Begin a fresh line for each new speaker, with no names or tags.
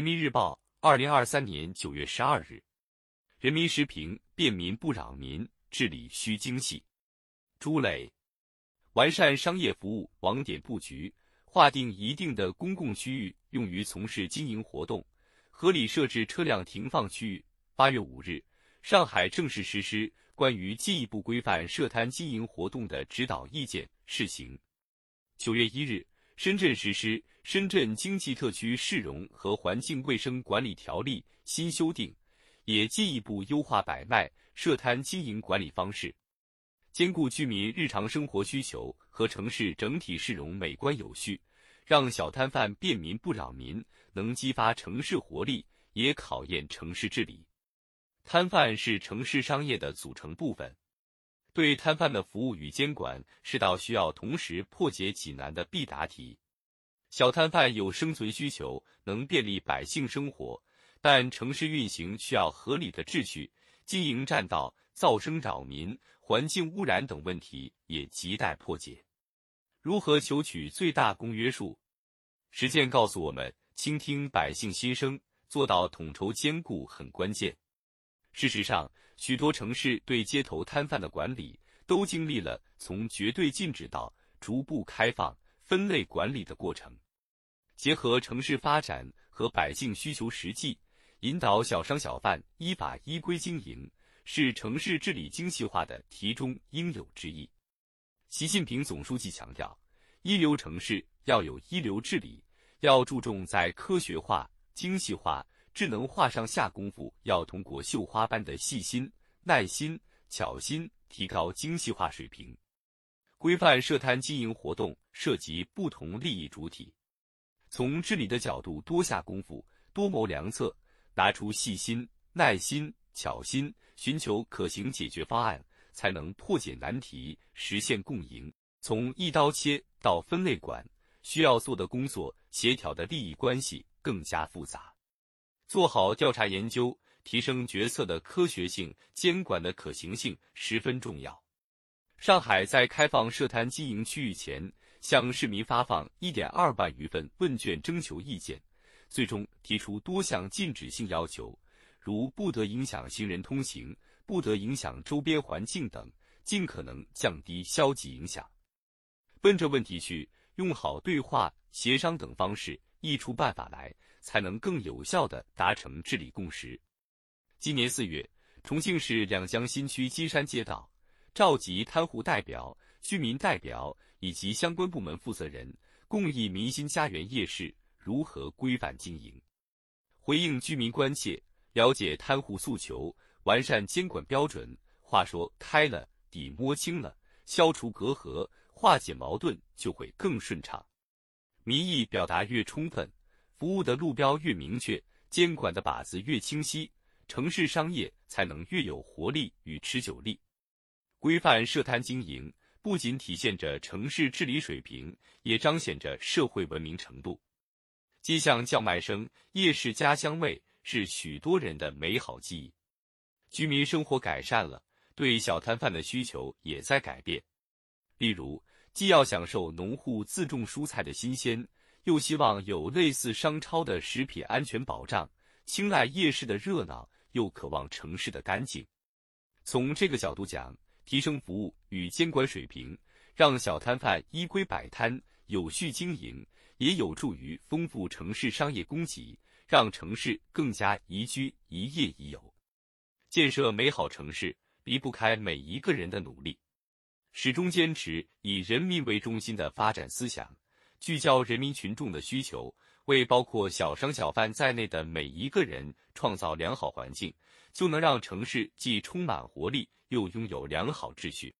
人民日报，二零二三年九月十二日。人民时评：便民不扰民，治理需精细。朱磊，完善商业服务网点布局，划定一定的公共区域用于从事经营活动，合理设置车辆停放区域。八月五日，上海正式实施《关于进一步规范涉摊经营活动的指导意见》试行。九月一日。深圳实施《深圳经济特区市容和环境卫生管理条例》新修订，也进一步优化摆卖、设摊经营管理方式，兼顾居民日常生活需求和城市整体市容美观有序，让小摊贩便民不扰民，能激发城市活力，也考验城市治理。摊贩是城市商业的组成部分。对摊贩的服务与监管是道需要同时破解济难的必答题。小摊贩有生存需求，能便利百姓生活，但城市运行需要合理的秩序，经营占道、噪声扰民、环境污染等问题也亟待破解。如何求取最大公约数？实践告诉我们，倾听百姓心声，做到统筹兼顾很关键。事实上，许多城市对街头摊贩的管理都经历了从绝对禁止到逐步开放、分类管理的过程。结合城市发展和百姓需求实际，引导小商小贩依法依规经营，是城市治理精细化的题中应有之义。习近平总书记强调，一流城市要有一流治理，要注重在科学化、精细化。智能化上下功夫，要通过绣花般的细心、耐心、巧心，提高精细化水平。规范设摊经营活动涉及不同利益主体，从治理的角度多下功夫，多谋良策，拿出细心、耐心、巧心，寻求可行解决方案，才能破解难题，实现共赢。从一刀切到分类管，需要做的工作、协调的利益关系更加复杂。做好调查研究，提升决策的科学性、监管的可行性十分重要。上海在开放设摊经营区域前，向市民发放一点二万余份问卷征求意见，最终提出多项禁止性要求，如不得影响行人通行、不得影响周边环境等，尽可能降低消极影响。奔着问题去，用好对话、协商等方式，议出办法来。才能更有效地达成治理共识。今年四月，重庆市两江新区金山街道召集摊户代表、居民代表以及相关部门负责人，共议民心家园夜市如何规范经营，回应居民关切，了解摊户诉求，完善监管标准。话说开了，底摸清了，消除隔阂，化解矛盾，就会更顺畅。民意表达越充分。服务的路标越明确，监管的靶子越清晰，城市商业才能越有活力与持久力。规范设摊经营，不仅体现着城市治理水平，也彰显着社会文明程度。街巷叫卖声，夜市家乡味，是许多人的美好记忆。居民生活改善了，对小摊贩的需求也在改变。例如，既要享受农户自种蔬菜的新鲜。又希望有类似商超的食品安全保障，青睐夜市的热闹，又渴望城市的干净。从这个角度讲，提升服务与监管水平，让小摊贩依规摆摊、有序经营，也有助于丰富城市商业供给，让城市更加宜居、宜业、宜游。建设美好城市离不开每一个人的努力，始终坚持以人民为中心的发展思想。聚焦人民群众的需求，为包括小商小贩在内的每一个人创造良好环境，就能让城市既充满活力，又拥有良好秩序。